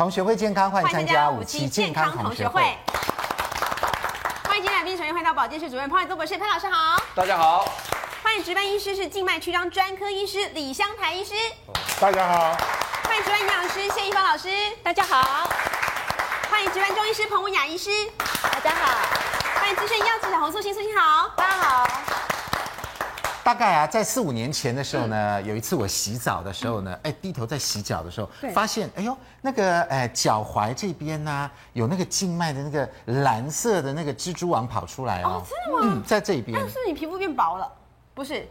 同学会健康，欢迎参加五期健康同学会。欢迎今天来宾，首先欢迎到保健室主任潘伟宗博士，潘老师好。大家好。欢迎值班医师是静脉曲张专科医师李香台医师。大家好。欢迎值班营养师谢一芳老师，大家好。欢迎值班中医师彭文雅医师，大家好。欢迎资深医药记者洪素心，素心好，大家好。大概啊，在四五年前的时候呢，有一次我洗澡的时候呢，哎，低头在洗脚的时候，发现，哎呦，那个哎脚踝这边呢，有那个静脉的那个蓝色的那个蜘蛛网跑出来哦。真的吗？嗯，在这边。但是你皮肤变薄了，不是？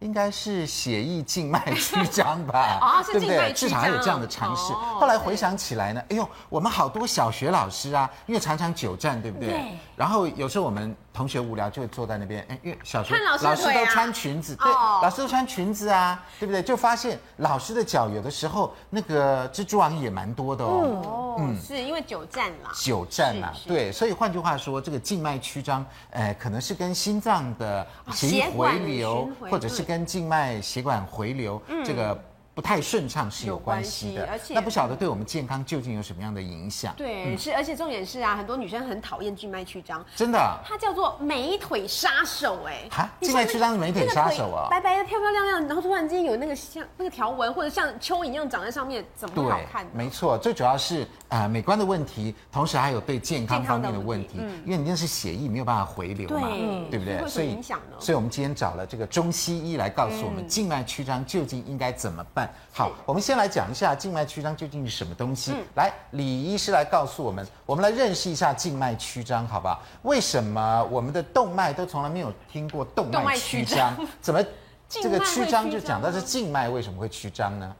应该是血液静脉曲张吧？啊，是静脉曲张，对不对？至少还有这样的尝试。后来回想起来呢，哎呦，我们好多小学老师啊，因为常常久站，对不对？对。然后有时候我们。同学无聊就会坐在那边，哎，因为小学老师都穿裙子，对，老师都穿裙子啊，对不对？就发现老师的脚有的时候那个蜘蛛网也蛮多的哦。嗯，是因为久站嘛。久站嘛，对，所以换句话说，这个静脉曲张，哎，可能是跟心脏的血液回流，或者是跟静脉血管回流这个。不太顺畅是有关系的，而且那不晓得对我们健康究竟有什么样的影响？对，嗯、是，而且重点是啊，很多女生很讨厌静脉曲张，真的、啊，它叫做美腿杀手哎，哈，静脉曲张是美腿杀手啊，白白的、漂漂亮亮，然后突然间有那个像那个条纹或者像蚯蚓一样长在上面，怎么会好看？没错，最主要是啊、呃，美观的问题，同时还有对健康方面的问题，问题嗯、因为你那是血液没有办法回流嘛，对，不对？所以影响呢。所以我们今天找了这个中西医来告诉我们静脉曲张究竟应该怎么办。好，我们先来讲一下静脉曲张究竟是什么东西。嗯、来，李医师来告诉我们，我们来认识一下静脉曲张，好不好？为什么我们的动脉都从来没有听过动脉曲张？怎么这个曲张就讲到是静脉为什么会曲张呢？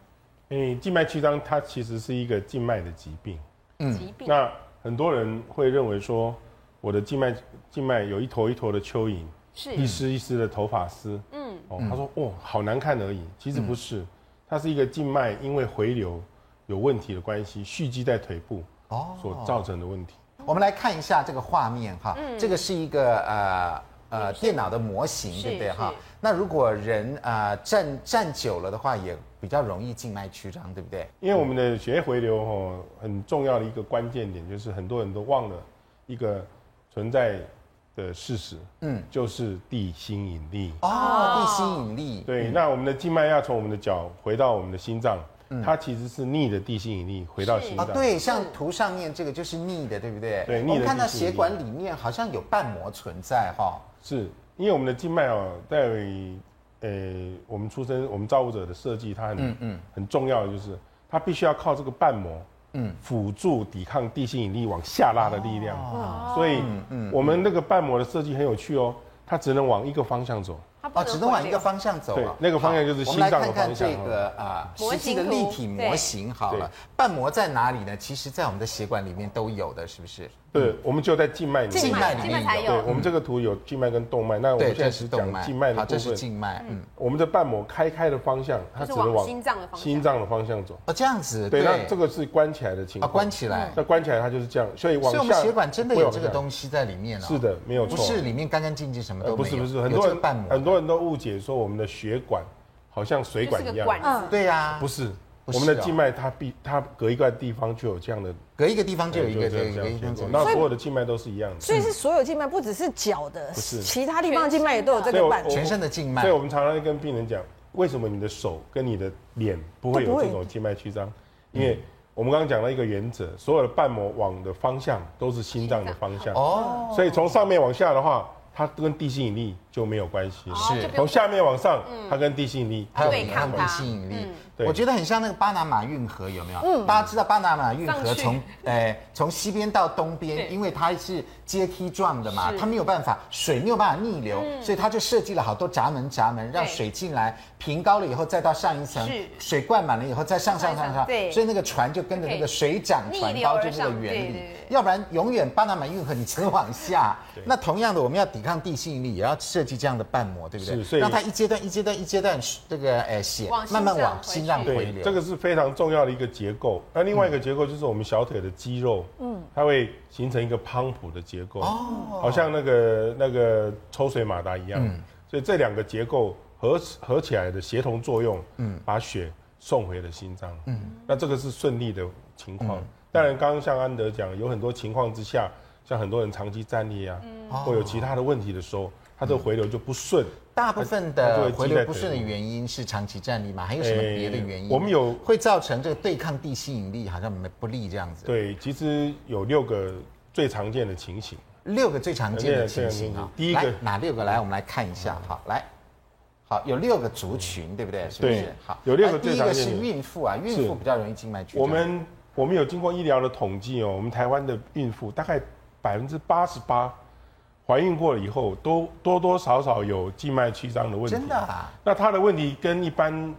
诶，静脉曲张它其实是一个静脉的疾病。嗯，疾病。那很多人会认为说，我的静脉静脉有一坨一坨的蚯蚓，是一丝一丝的头发丝。嗯，哦，他说哦，好难看而已。其实不是。嗯它是一个静脉因为回流有问题的关系，蓄积在腿部哦所造成的问题。我们来看一下这个画面哈，嗯、这个是一个呃呃电脑的模型，是对不对哈？那如果人呃站站久了的话，也比较容易静脉曲张，对不对？因为我们的血液回流哦，很重要的一个关键点就是很多人都忘了一个存在的事实，嗯，就是地心引力哦，地心引力。对，那我们的静脉要从我们的脚回到我们的心脏，嗯它其实是逆的地心引力回到心脏。对，像图上面这个就是逆的，对不对？对，逆的。我们看到血管里面好像有瓣膜存在哈。是因为我们的静脉哦，在呃我们出生我们造物者的设计，它很嗯嗯很重要的就是它必须要靠这个瓣膜。嗯，辅助抵抗地心引力往下拉的力量，哦、所以，嗯，我们那个瓣膜的设计很有趣哦，它只能往一个方向走。哦，只能往一个方向走。对，那个方向就是心脏的方向。我们来看看这个啊，实际的立体模型好了。瓣膜在哪里呢？其实，在我们的血管里面都有的，是不是？对，我们就在静脉里面。静脉里面有。对，我们这个图有静脉跟动脉。那我们现在是讲静脉的部分。好，这是静脉。嗯，我们的瓣膜开开的方向，它只能往心脏的方向。心脏的方向走。哦，这样子。对，那这个是关起来的情况。啊，关起来。那关起来，它就是这样。所以往下。所以我们血管真的有这个东西在里面了。是的，没有错。不是里面干干净净，什么都没有。不是不是，很多人很多人都误解说。我们的血管好像水管一样，嗯，对呀，不是，我们的静脉它必它隔一个地方就有这样的，隔一个地方就有一个这样那所有的静脉都是一样的，所以是所有静脉不只是脚的，不是，其他地方静脉也都有这个瓣，全身的静脉。所以我们常常跟病人讲，为什么你的手跟你的脸不会有这种静脉曲张？因为我们刚刚讲了一个原则，所有的瓣膜往的方向都是心脏的方向。哦，所以从上面往下的话。它跟地心引力就没有关系，是。从下面往上，它跟地心引力对抗地心引力。我觉得很像那个巴拿马运河，有没有？嗯。大家知道巴拿马运河从诶从西边到东边，因为它是阶梯状的嘛，它没有办法水没有办法逆流，所以它就设计了好多闸门闸门，让水进来，平高了以后再到上一层，水灌满了以后再上上上上，所以那个船就跟着那个水涨船高就这个原理，要不然永远巴拿马运河你只能往下。那同样的，我们要抵抗地心引力，也要设计这样的瓣膜，对不对所以？让它一阶段一阶段一阶段这个诶血慢慢往心。脏回流，这个是非常重要的一个结构。那另外一个结构就是我们小腿的肌肉，嗯，它会形成一个泵浦的结构，哦，好像那个那个抽水马达一样。嗯，所以这两个结构合合起来的协同作用，嗯，把血送回了心脏。嗯，那这个是顺利的情况。当然，刚刚像安德讲，有很多情况之下，像很多人长期站立啊，或有其他的问题的时候，他这个回流就不顺。大部分的回流不顺的原因是长期站立吗？还有什么别的原因？我们有会造成这个对抗地吸引力好像没不利这样子。对，其实有六个最常见的情形。六个最常见的情形啊，第一个哪六个？来，我们来看一下。好，来，好，有六个族群，对不对？是不是？好，有六个最常见的。第一个是孕妇啊，孕妇比较容易静脉曲张。我们我们有经过医疗的统计哦，我们台湾的孕妇大概百分之八十八。怀孕过了以后，都多多少少有静脉曲张的问题。真的啊？那她的问题跟一般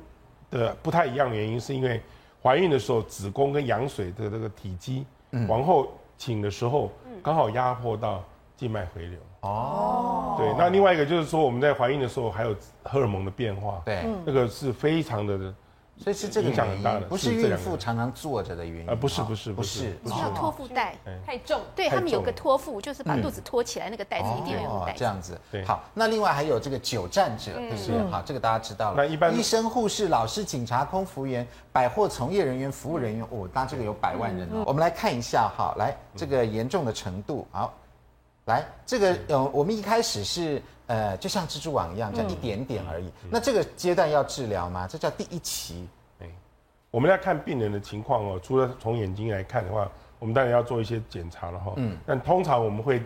的不太一样的原因，是因为怀孕的时候子宫跟羊水的这个体积往后倾的时候，刚好压迫到静脉回流。哦。对，那另外一个就是说，我们在怀孕的时候还有荷尔蒙的变化。对。那个是非常的。所以是这个影响很大的，不是孕妇常常坐着的原因。啊，不是不是不是，不是托腹带太重。对他们有个托腹，就是把肚子托起来，那个带子一定要用带。这样子。好，那另外还有这个久站者，对不对？好，这个大家知道了。那一般医生、护士、老师、警察、空服员、百货从业人员、服务人员，哦，那这个有百万人哦。我们来看一下哈，来这个严重的程度。好，来这个呃，我们一开始是呃，就像蜘蛛网一样，这样一点点而已。那这个阶段要治疗吗？这叫第一期。我们要看病人的情况哦，除了从眼睛来看的话，我们当然要做一些检查了哈。嗯。但通常我们会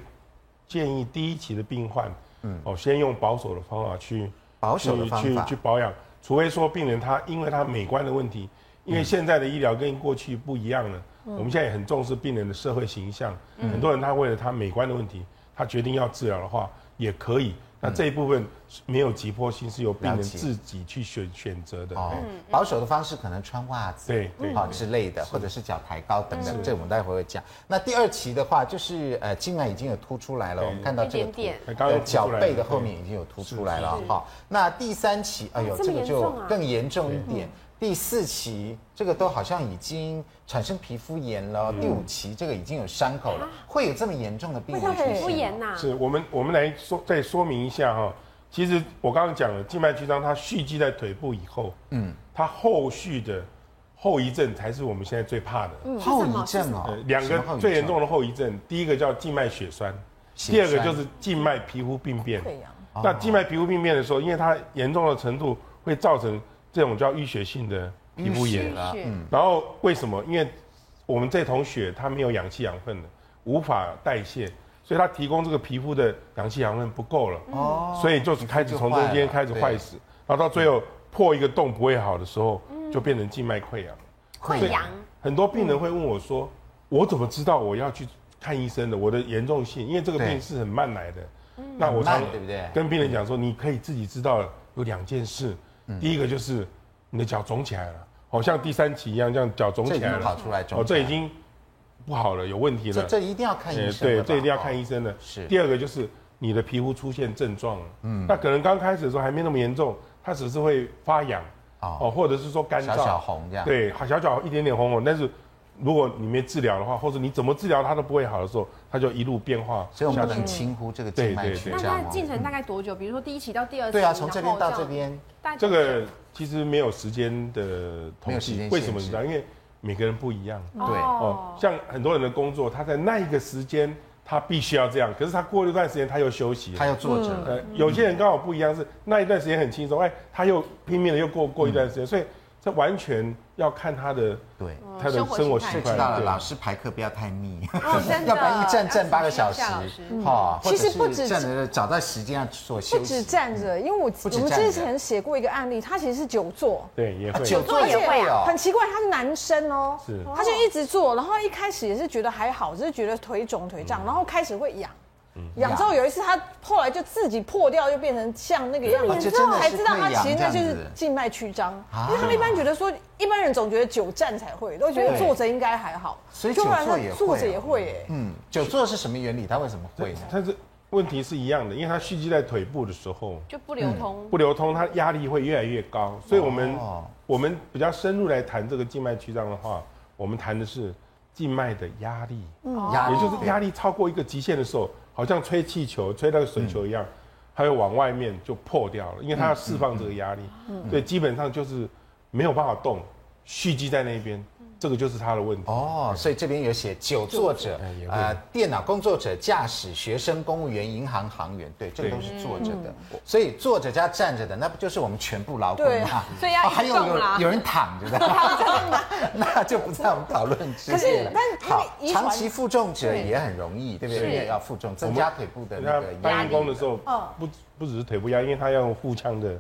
建议第一期的病患，嗯，哦，先用保守的方法去保守的方法去去保养，除非说病人他因为他美观的问题，因为现在的医疗跟过去不一样了，嗯，我们现在也很重视病人的社会形象，嗯，很多人他为了他美观的问题，他决定要治疗的话，也可以。那这一部分没有急迫性，是由病人自己去选选择的。哦，保守的方式可能穿袜子，对对，好之类的，或者是脚抬高等等，这我们待会会讲。那第二期的话，就是呃静脉已经有凸出来了，我们看到这个图，脚背的后面已经有凸出来了。好，那第三期，哎呦，这个就更严重一点。第四期这个都好像已经产生皮肤炎了，第五期这个已经有伤口了，会有这么严重的病人皮肤炎呐？是我们我们来说再说明一下哈，其实我刚刚讲了静脉曲张，它蓄积在腿部以后，嗯，它后续的后遗症才是我们现在最怕的。后遗症啊，两个最严重的后遗症，第一个叫静脉血栓，第二个就是静脉皮肤病变。那静脉皮肤病变的时候，因为它严重的程度会造成。这种叫淤血性的皮肤炎啊，嗯，然后为什么？因为我们这桶血它没有氧气养分的，无法代谢，所以它提供这个皮肤的氧气养分不够了，哦，所以就是开始从中间开始坏死，然后到最后破一个洞不会好的时候，就变成静脉溃疡。溃疡。很多病人会问我说：“我怎么知道我要去看医生的？我的严重性，因为这个病是很慢来的。”那我常对不对？跟病人讲说：“你可以自己知道有两件事。”第一个就是你的脚肿起来了，好像第三期一样，这样脚肿起来了，跑出来肿，哦，这已经不好了，有问题了。这这一定要看医生。对，这一定要看医生的。是。第二个就是你的皮肤出现症状了，嗯，那可能刚开始的时候还没那么严重，它只是会发痒，哦，或者是说干燥，小小红这样。对，小小一点点红红，但是。如果你没治疗的话，或者你怎么治疗它都不会好的时候，它就一路变化。所以我们不能轻忽这个静脉曲张。那它进程大概多久？比如说第一期到第二期。对啊，从这边到这边。这个其实没有时间的统计。为什么你知道？因为每个人不一样。对哦，像很多人的工作，他在那一个时间他必须要这样，可是他过了一段时间他又休息，他又坐着。呃，有些人刚好不一样，是那一段时间很轻松，哎，他又拼命的又过过一段时间，所以。这完全要看他的对。他的生活习惯。知道了，老师排课不要太密，要不然一站站八个小时，哈。其实不止站着，找到时间要做休息。不止站着，因为我我们之前写过一个案例，他其实是久坐，对，也会。久坐也会哦。很奇怪，他是男生哦，是，他就一直坐，然后一开始也是觉得还好，只是觉得腿肿腿胀，然后开始会痒。痒之后有一次，他后来就自己破掉，就变成像那个样子，之后才知道他其实那就是静脉曲张。因为他们一般觉得说，一般人总觉得久站才会，都觉得坐着应该还好，所以久坐也坐着也会哎。嗯，久坐是什么原理？他为什么会呢？它是问题是一样的，因为它蓄积在腿部的时候就不流通，不流通，它压力会越来越高。所以我们我们比较深入来谈这个静脉曲张的话，我们谈的是静脉的压力，也就是压力超过一个极限的时候。好像吹气球，吹那个水球一样，它会往外面就破掉了，因为它要释放这个压力。所以，基本上就是没有办法动，蓄积在那边，这个就是他的问题。哦，所以这边有写久坐者，呃，电脑工作者、驾驶、学生、公务员、银行行员，对，这个都是坐着的。所以坐着加站着的，那不就是我们全部劳工吗？所以要还有有有人躺着的，那就不在我们讨论之列了。好，长期负重者也很容易，对不对？因为要负重，增加腿部的那个压力。办公的时候，不不只是腿部压，因为他要用腹腔的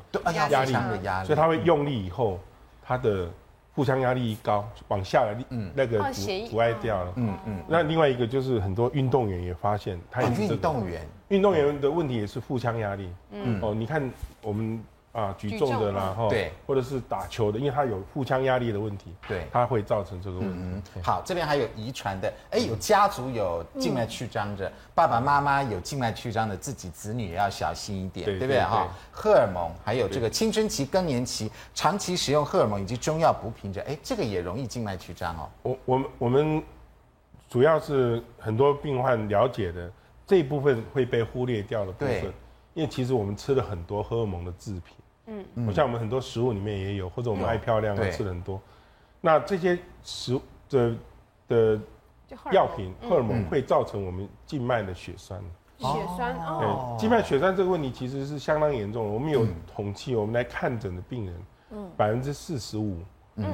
压力，所以他会用力以后，他的。腹腔压力一高，往下的嗯，那个阻阻碍掉了。嗯嗯。那另外一个就是很多运动员也发现，他也是运动员，运动员的问题也是腹腔压力。嗯哦，你看我们。啊，举重的啦，哈，对，或者是打球的，因为他有腹腔压力的问题，对，他会造成这个问题。嗯，好，这边还有遗传的，哎，有家族有静脉曲张的，爸爸妈妈有静脉曲张的，自己子女也要小心一点，对不对哈？荷尔蒙，还有这个青春期、更年期，长期使用荷尔蒙以及中药补品者，哎，这个也容易静脉曲张哦。我我们我们主要是很多病患了解的这一部分会被忽略掉的部分，因为其实我们吃了很多荷尔蒙的制品。嗯，像我们很多食物里面也有，或者我们爱漂亮啊，吃的很多。那这些食物的的药品荷尔蒙会造成我们静脉的血栓。血栓哦。对，静脉血栓这个问题其实是相当严重的。我们有统计，我们来看诊的病人，嗯，百分之四十五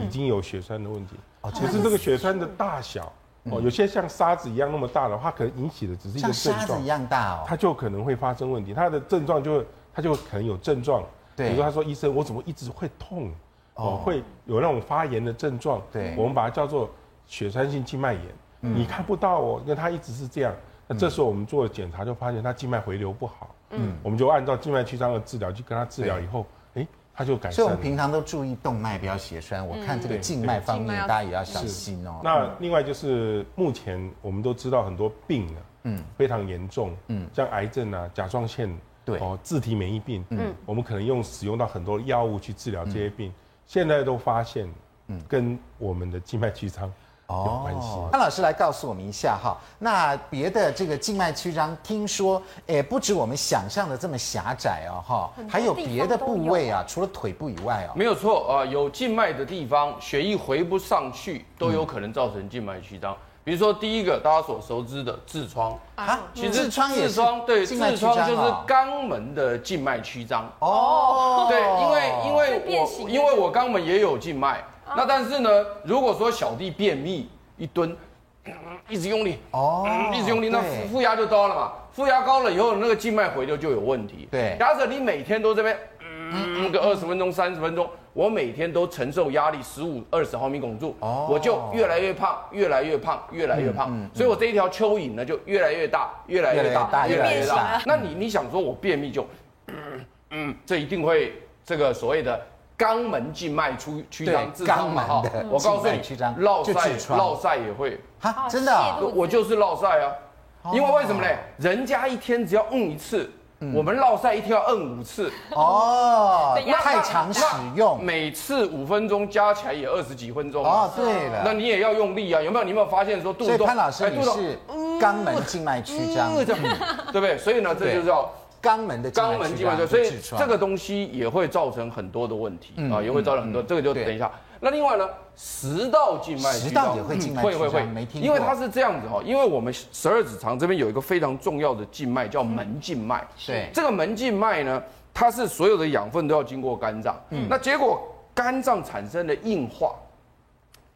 已经有血栓的问题。哦，其实这个血栓的大小，哦，有些像沙子一样那么大的话，可能引起的只是一个症状。像沙子一样大哦。它就可能会发生问题，它的症状就它就可能有症状。比如说，他说：“医生，我怎么一直会痛？哦，会有那种发炎的症状。对，我们把它叫做血栓性静脉炎。你看不到哦，因为他一直是这样。那这时候我们做了检查，就发现他静脉回流不好。嗯，我们就按照静脉曲张的治疗去跟他治疗，以后，哎，他就改善。所以，我们平常都注意动脉不要血栓。我看这个静脉方面，大家也要小心哦。那另外就是目前我们都知道很多病啊，嗯，非常严重，嗯，像癌症啊、甲状腺。”对。哦，自体免疫病，嗯，我们可能用使用到很多药物去治疗这些病，嗯、现在都发现，嗯，跟我们的静脉曲张有关系。潘老师来告诉我们一下哈，那别的这个静脉曲张，听说也不止我们想象的这么狭窄哦，哈，还有别的部位啊，除了腿部以外哦，没有错啊，有静脉的地方，血液回不上去，都有可能造成静脉曲张。嗯比如说，第一个大家所熟知的痔疮啊，其实痔疮也是对，痔疮就是肛门的静脉曲张。哦。对，因为因为我因为我肛门也有静脉，那但是呢，如果说小弟便秘一蹲，一直用力哦，一直用力，那负压就高了嘛，负压高了以后，那个静脉回流就有问题。对，假设你每天都这边。嗯，个二十分钟、三十分钟，我每天都承受压力十五、二十毫米汞柱，哦，我就越来越胖，越来越胖，越来越胖，所以我这一条蚯蚓呢就越来越大，越来越大，越来越大。那你你想说我便秘就，嗯，这一定会这个所谓的肛门静脉出曲张，肛门的，我告诉你，落晒落晒也会，哈，真的，我就是落晒啊，因为为什么呢？人家一天只要嗯一次。我们绕赛一天要摁五次哦，太常使用，每次五分钟加起来也二十几分钟哦。对了，那你也要用力啊，有没有？你有没有发现说肚子？所以潘老师你是肛门静脉曲张，对不对？所以呢，这就叫肛门的肛门静脉曲张，所以这个东西也会造成很多的问题啊，也会造成很多。这个就等一下。那另外呢，食道静脉曲张也会静脉会会会，没听过。因为它是这样子哈，因为我们十二指肠这边有一个非常重要的静脉叫门静脉。对，这个门静脉呢，它是所有的养分都要经过肝脏。嗯，那结果肝脏产生了硬化，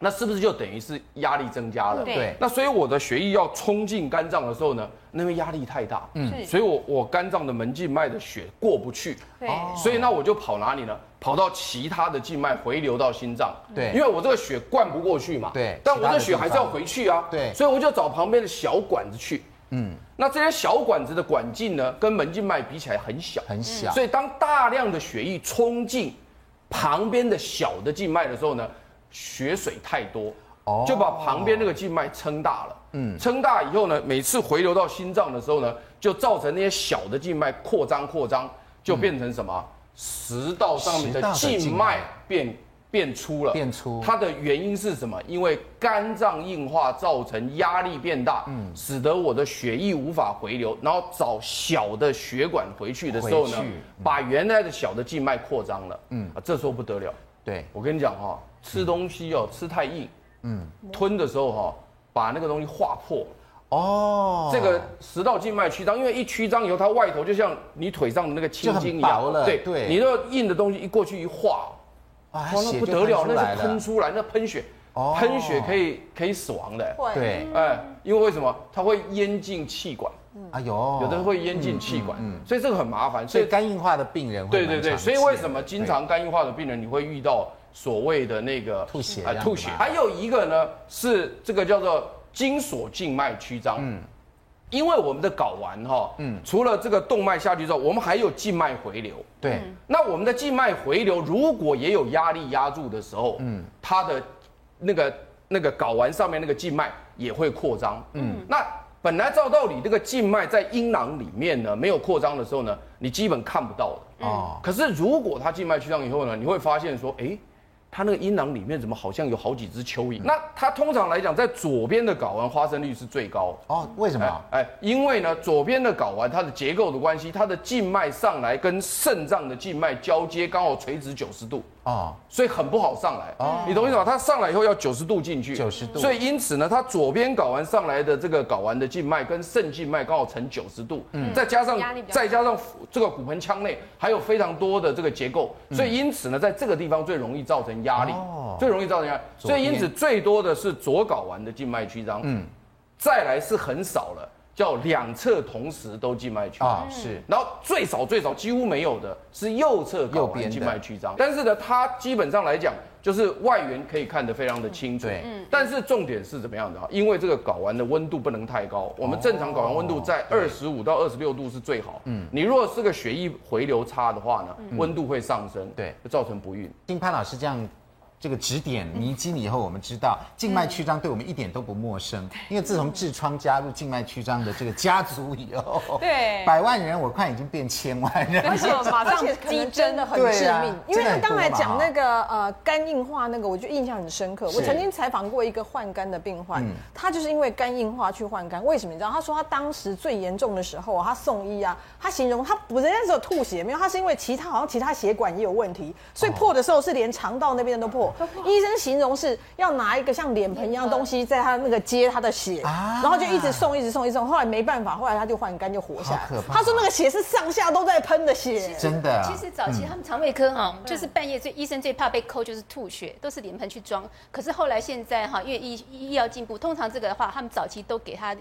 那是不是就等于是压力增加了？对。那所以我的血液要冲进肝脏的时候呢，那边压力太大。嗯。所以我我肝脏的门静脉的血过不去。对。所以那我就跑哪里呢？跑到其他的静脉回流到心脏，对，因为我这个血灌不过去嘛，对，但我的血还是要回去啊，对，所以我就找旁边的小管子去，嗯，那这些小管子的管径呢，跟门静脉比起来很小，很小，所以当大量的血液冲进旁边的小的静脉的时候呢，血水太多，哦，就把旁边那个静脉撑大了，嗯，撑大以后呢，每次回流到心脏的时候呢，就造成那些小的静脉扩张扩张，就变成什么？食道上面的静脉。变变粗了，变粗，它的原因是什么？因为肝脏硬化造成压力变大，嗯，使得我的血液无法回流，然后找小的血管回去的时候呢，把原来的小的静脉扩张了，嗯。啊，这时候不得了，对。我跟你讲哈，吃东西哦，吃太硬，嗯，吞的时候哈，把那个东西划破。哦，这个食道静脉曲张，因为一曲张以后，它外头就像你腿上的那个青筋一样，了对对，你那硬的东西一过去一划，哇，那不得了，那是喷出来，那喷血，喷血可以可以死亡的，对，哎，因为为什么？它会淹进气管，哎呦，有的人会淹进气管，所以这个很麻烦，所以肝硬化的病人，对对对，所以为什么经常肝硬化的病人你会遇到所谓的那个吐血啊，吐血，还有一个呢是这个叫做。精索静脉曲张，嗯，因为我们的睾丸哈，嗯，除了这个动脉下去之后，我们还有静脉回流，对，那我们的静脉回流如果也有压力压住的时候，嗯，它的那个那个睾丸上面那个静脉也会扩张，嗯，那本来照道理这个静脉在阴囊里面呢没有扩张的时候呢，你基本看不到的，哦，可是如果它静脉曲张以后呢，你会发现说，哎。它那个阴囊里面怎么好像有好几只蚯蚓？那它通常来讲，在左边的睾丸发生率是最高哦。为什么？哎，因为呢，左边的睾丸它的结构的关系，它的静脉上来跟肾脏的静脉交接，刚好垂直九十度。哦，所以很不好上来。哦，你懂意思吗？它上来以后要九十度进去。九十度。所以因此呢，它左边睾丸上来的这个睾丸的静脉跟肾静脉刚好成九十度。嗯。再加上再加上这个骨盆腔内还有非常多的这个结构，所以因此呢，在这个地方最容易造成压力。哦。最容易造成压力。所以因此最多的是左睾丸的静脉曲张。嗯。再来是很少了。叫两侧同时都静脉曲张。啊，是，然后最少最少几乎没有的是右侧睾丸静脉曲张，但是呢，它基本上来讲就是外缘可以看得非常的清楚，嗯，但是重点是怎么样的啊？因为这个睾丸的温度不能太高，我们正常睾丸温度在二十五到二十六度是最好，嗯，你如果是个血液回流差的话呢，温度会上升，对，会造成不孕。听潘老师这样。这个指点迷津以后，我们知道静脉曲张对我们一点都不陌生，因为自从痔疮加入静脉曲张的这个家族以后，对，百万人我看已经变千万人，而且马上激增的很致命。因为他刚才讲那个呃肝硬化那个，我就印象很深刻。我曾经采访过一个换肝的病患，他就是因为肝硬化去换肝。为什么你知道？他说他当时最严重的时候，他送医啊，他形容他不是那时候吐血，没有，他是因为其他好像其他血管也有问题，所以破的时候是连肠道那边都破。医生形容是要拿一个像脸盆一样东西在他那个接他的血，然后就一直送，一直送，一直送。后来没办法，后来他就换肝就活下来。他说那个血是上下都在喷的血，真的。其实早期他们肠胃科哈，就是半夜最医生最怕被抠就是吐血，都是脸盆去装。可是后来现在哈，因为医医药进步，通常这个的话，他们早期都给他。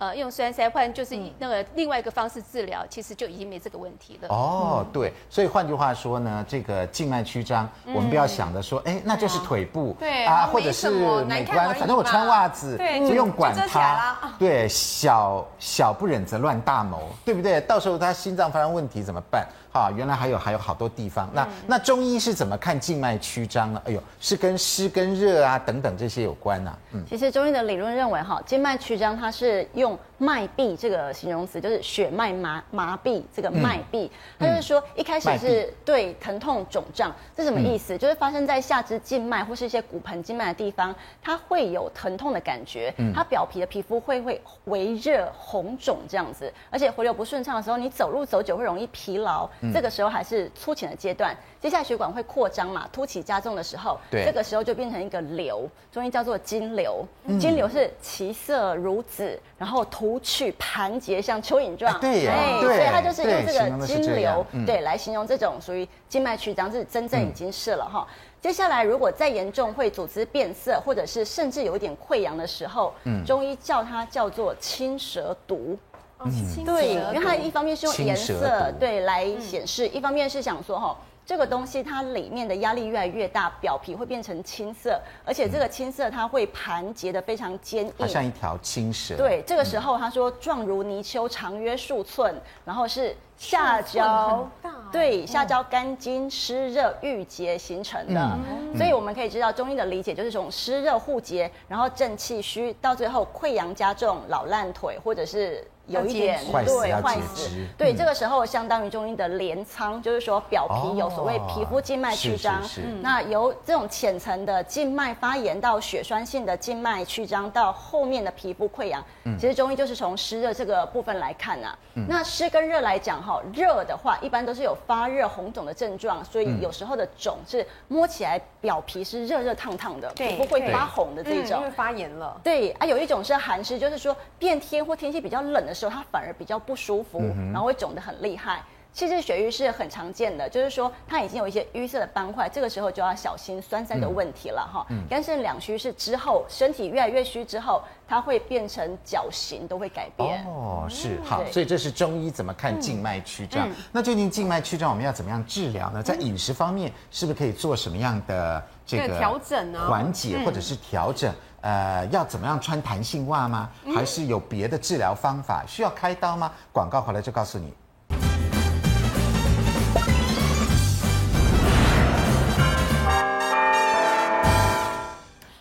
呃，用栓塞换就是以那个另外一个方式治疗，嗯、其实就已经没这个问题了。哦，对，所以换句话说呢，这个静脉曲张，嗯、我们不要想着说，哎、欸，那就是腿部，对啊，或者是美观，反正我穿袜子，对，不用管它。对，小小不忍则乱大谋，对不对？到时候他心脏发生问题怎么办？好，原来还有还有好多地方。那那中医是怎么看静脉曲张呢？哎呦，是跟湿跟热啊等等这些有关啊。嗯，其实中医的理论认为，哈，静脉曲张它是用脉闭这个形容词，就是血脉麻麻痹这个脉闭。它就是说一开始是对疼痛肿胀，这什么意思？就是发生在下肢静脉或是一些骨盆静脉的地方，它会有疼痛的感觉。它表皮的皮肤会会微热红肿这样子，而且回流不顺畅的时候，你走路走久会容易疲劳。这个时候还是粗浅的阶段，接下来血管会扩张嘛，凸起加重的时候，对，这个时候就变成一个瘤，中医叫做金瘤。嗯、经瘤是其色如紫，然后突起盘结像蚯蚓状，哎、对，对，所以它就是用这个经瘤，对，对，来形容这种属于静脉曲张，是真正已经是了哈。嗯、接下来如果再严重，会组织变色，或者是甚至有一点溃疡的时候，嗯，中医叫它叫做青蛇毒。嗯，对，因为它一方面是用颜色对来显示，一方面是想说哈，这个东西它里面的压力越来越大，表皮会变成青色，而且这个青色它会盘结的非常坚硬，它像一条青蛇。对，这个时候他说状如泥鳅，长约数寸，然后是下焦，对，下焦肝经湿热郁结形成的，所以我们可以知道中医的理解就是从湿热互结，然后正气虚，到最后溃疡加重，老烂腿或者是。有一点坏死坏死，对，这个时候相当于中医的镰仓，就是说表皮有所谓皮肤静脉曲张，那由这种浅层的静脉发炎到血栓性的静脉曲张到后面的皮肤溃疡，其实中医就是从湿热这个部分来看啊。那湿跟热来讲哈，热的话一般都是有发热红肿的症状，所以有时候的肿是摸起来表皮是热热烫烫的，皮肤会发红的这种，因为发炎了。对啊，有一种是寒湿，就是说变天或天气比较冷的时候，它反而比较不舒服，然后会肿得很厉害。其实血瘀是很常见的，就是说它已经有一些淤塞的斑块，这个时候就要小心栓塞的问题了哈。嗯肝肾两虚是之后，身体越来越虚之后，它会变成脚型都会改变。哦，是好，所以这是中医怎么看静脉曲张。那究竟静脉曲张我们要怎么样治疗呢？在饮食方面是不是可以做什么样的这个调整呢？缓解或者是调整？呃，要怎么样穿弹性袜吗？还是有别的治疗方法？需要开刀吗？广告回来就告诉你。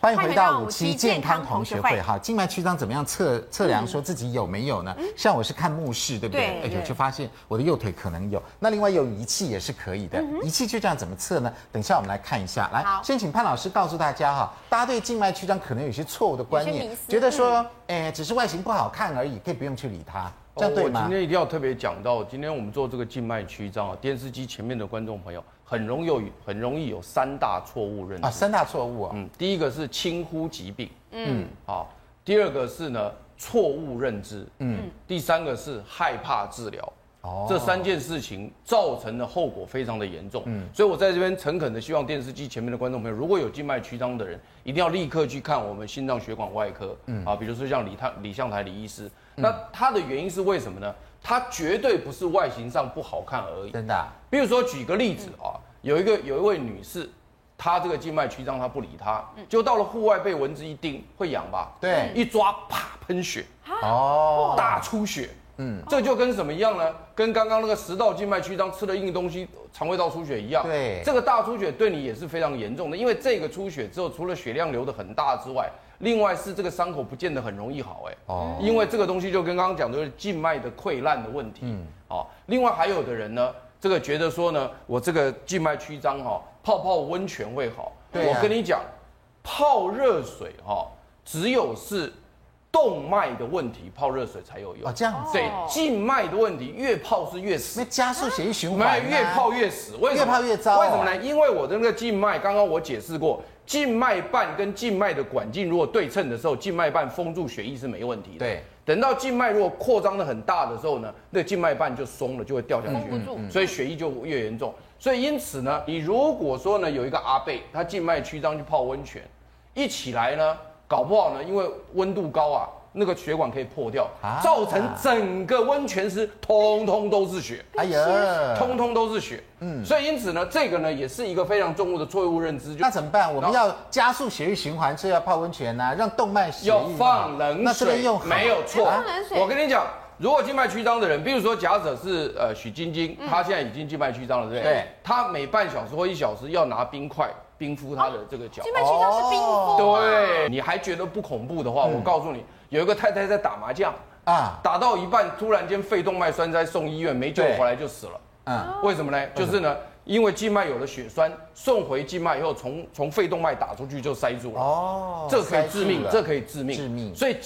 欢迎回到五期健康同学会。哈，静脉曲张怎么样测测量？说自己有没有呢？像我是看目视，对不对？哎呦，就发现我的右腿可能有。那另外有仪器也是可以的，仪器就这样怎么测呢？等一下我们来看一下。来，先请潘老师告诉大家哈，大家对静脉曲张可能有些错误的观念，觉得说，哎，只是外形不好看而已，可以不用去理它，这样对吗？我今天一定要特别讲到，今天我们做这个静脉曲张啊，电视机前面的观众朋友。很容易有很容易有三大错误认知。啊，三大错误啊，嗯，第一个是轻忽疾病，嗯，好，第二个是呢错误认知，嗯，第三个是害怕治疗，哦，这三件事情造成的后果非常的严重，嗯，所以我在这边诚恳的希望电视机前面的观众朋友，如果有静脉曲张的人，一定要立刻去看我们心脏血管外科，嗯，啊，比如说像李太李向台李医师，那他的原因是为什么呢？它绝对不是外形上不好看而已，真的、啊。比如说举个例子啊，嗯、有一个有一位女士，她这个静脉曲张，她不理她，嗯、就到了户外被蚊子一叮，会痒吧？对，一抓啪喷血，哦，大出血，嗯，这就跟什么一样呢？跟刚刚那个食道静脉曲张吃了硬东西，肠胃道出血一样。对，这个大出血对你也是非常严重的，因为这个出血之后，除了血量流得很大之外。另外是这个伤口不见得很容易好哎，哦，因为这个东西就跟刚刚讲的就是静脉的溃烂的问题，嗯，哦，另外还有的人呢，这个觉得说呢，我这个静脉曲张哈，泡泡温泉会好，对啊，我跟你讲，泡热水哈，只有是动脉的问题，泡热水才有用，哦，这样子，对，静脉的问题越泡是越死，那加速血液循环，越泡越死，为什么？越泡越糟，为什么呢？因为我的那个静脉，刚刚我解释过。静脉瓣跟静脉的管径如果对称的时候，静脉瓣封住血液是没问题的。对，等到静脉如果扩张的很大的时候呢，那静脉瓣就松了，就会掉下去，所以血液就越严重。所以因此呢，你如果说呢有一个阿贝，他静脉曲张去泡温泉，一起来呢，搞不好呢，因为温度高啊。那个血管可以破掉，造成整个温泉池通通都是血。哎呀，通通都是血。嗯，所以因此呢，这个呢也是一个非常重要的错误认知。那怎么办？我们要加速血液循环，是要泡温泉呐，让动脉血要放冷水。那这边用没有错。我跟你讲，如果静脉曲张的人，比如说假设是呃许晶晶，她现在已经静脉曲张了，对不对？对。她每半小时或一小时要拿冰块冰敷她的这个脚。静脉曲张是冰敷。对，你还觉得不恐怖的话，我告诉你。有一个太太在打麻将啊，打到一半，突然间肺动脉栓塞送医院，没救回来就死了。嗯，为什么呢？就是呢，因为静脉有了血栓，送回静脉以后，从从肺动脉打出去就塞住了。哦，这可以致命，这可以致命，致命。所以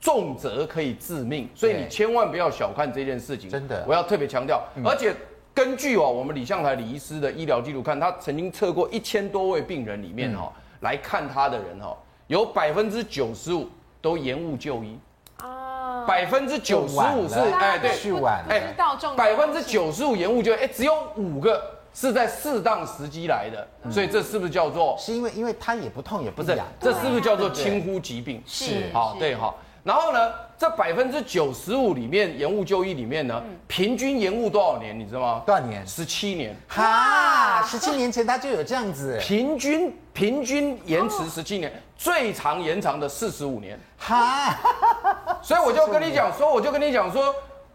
重则可以致命，所以你千万不要小看这件事情。真的，我要特别强调。而且根据哦，我们李相台李医师的医疗记录看，他曾经测过一千多位病人里面哈，来看他的人哈，有百分之九十五。都延误就医啊，百分之九十五是哎对，去晚哎，百分之九十五延误就医，哎，只有五个是在适当时机来的，所以这是不是叫做？是因为因为他也不痛也不痒，这是不是叫做轻忽疾病？是，好对好，然后呢，这百分之九十五里面延误就医里面呢，平均延误多少年？你知道吗？多少年？十七年。哈，十七年前他就有这样子，平均平均延迟十七年。最长延长的四十五年，哈，所以我就跟你讲说，我就跟你讲说，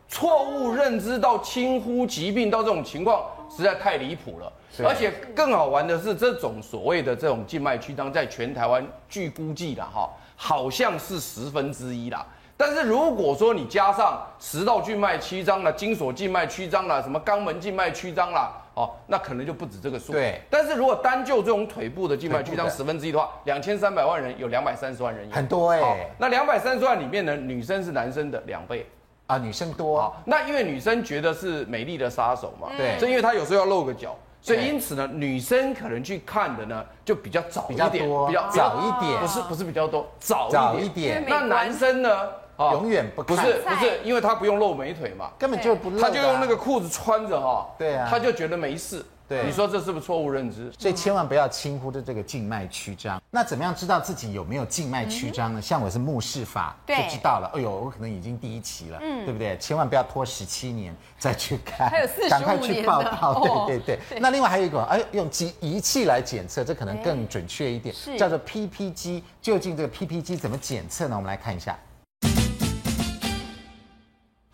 错误认知到轻忽疾病到这种情况，实在太离谱了。而且更好玩的是，这种所谓的这种静脉曲张，在全台湾据估计的哈，好像是十分之一啦。但是如果说你加上食道静脉曲张了、经索静脉曲张了、什么肛门静脉曲张了，哦，那可能就不止这个数。对。但是如果单就这种腿部的静脉曲张十分之一的话，两千三百万人有两百三十万人有。很多哎、欸。那两百三十万里面呢，女生是男生的两倍。啊，女生多。那因为女生觉得是美丽的杀手嘛。对。所以因为她有时候要露个脚，所以因此呢，女生可能去看的呢就比较早一点，比较多，比较早一点。不是不是比较多，早早一点。那男生呢？永远不看不是不是，因为他不用露美腿嘛，根本就不露，他就用那个裤子穿着哈，对啊，他就觉得没事。对，你说这是不是错误认知？所以千万不要轻忽的这个静脉曲张。那怎么样知道自己有没有静脉曲张呢？像我是目视法就知道了。哎呦，我可能已经第一期了，嗯，对不对？千万不要拖十七年再去看，还有四十五年，赶快去报告。对对对。那另外还有一个，哎，用机仪器来检测，这可能更准确一点，叫做 PPG。究竟这个 PPG 怎么检测呢？我们来看一下。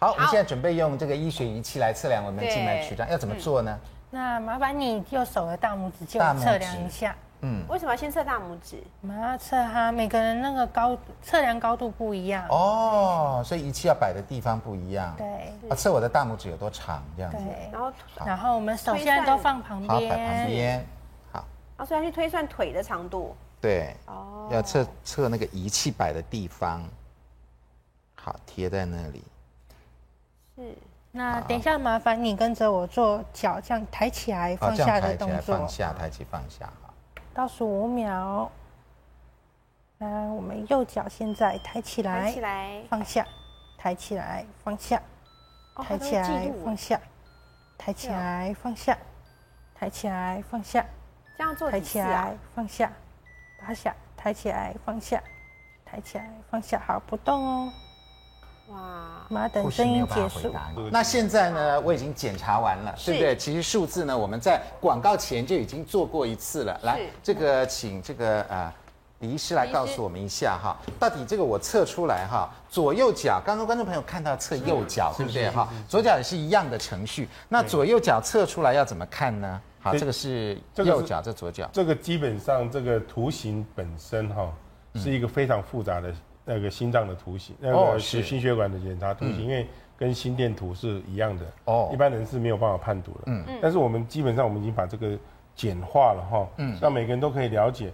好，我们现在准备用这个医学仪器来测量我们静脉曲张，要怎么做呢？那麻烦你右手的大拇指就测量一下。嗯，为什么要先测大拇指？我们要测它每个人那个高测量高度不一样。哦，所以仪器要摆的地方不一样。对。啊，测我的大拇指有多长这样子。对。然后，然后我们手现在都放旁边。好，摆旁边。好。啊，所以要去推算腿的长度。对。哦。要测测那个仪器摆的地方。好，贴在那里。是，那等一下麻烦你跟着我做脚这样抬起来放下的动作。放下，抬起放下哈。倒数五秒。来，我们右脚现在抬起来，抬起来，放下，抬起来，放下，抬起来，放下，抬起来，放下，抬起来，放下。这样做抬起来，放下，趴下，抬起来，放下，抬起来，放下，好，不动哦。哇，马等声音结束。那现在呢？我已经检查完了，对不对？其实数字呢，我们在广告前就已经做过一次了。来，这个请这个呃李医师来告诉我们一下哈，到底这个我测出来哈，左右脚，刚刚观众朋友看到测右脚，对不对哈？左脚也是一样的程序。那左右脚测出来要怎么看呢？好，这个是右脚，这左脚。这个基本上这个图形本身哈是一个非常复杂的。那个心脏的图形，那个是心血管的检查图形，因为跟心电图是一样的。哦，一般人是没有办法判读的。嗯，但是我们基本上我们已经把这个简化了哈，嗯，让每个人都可以了解。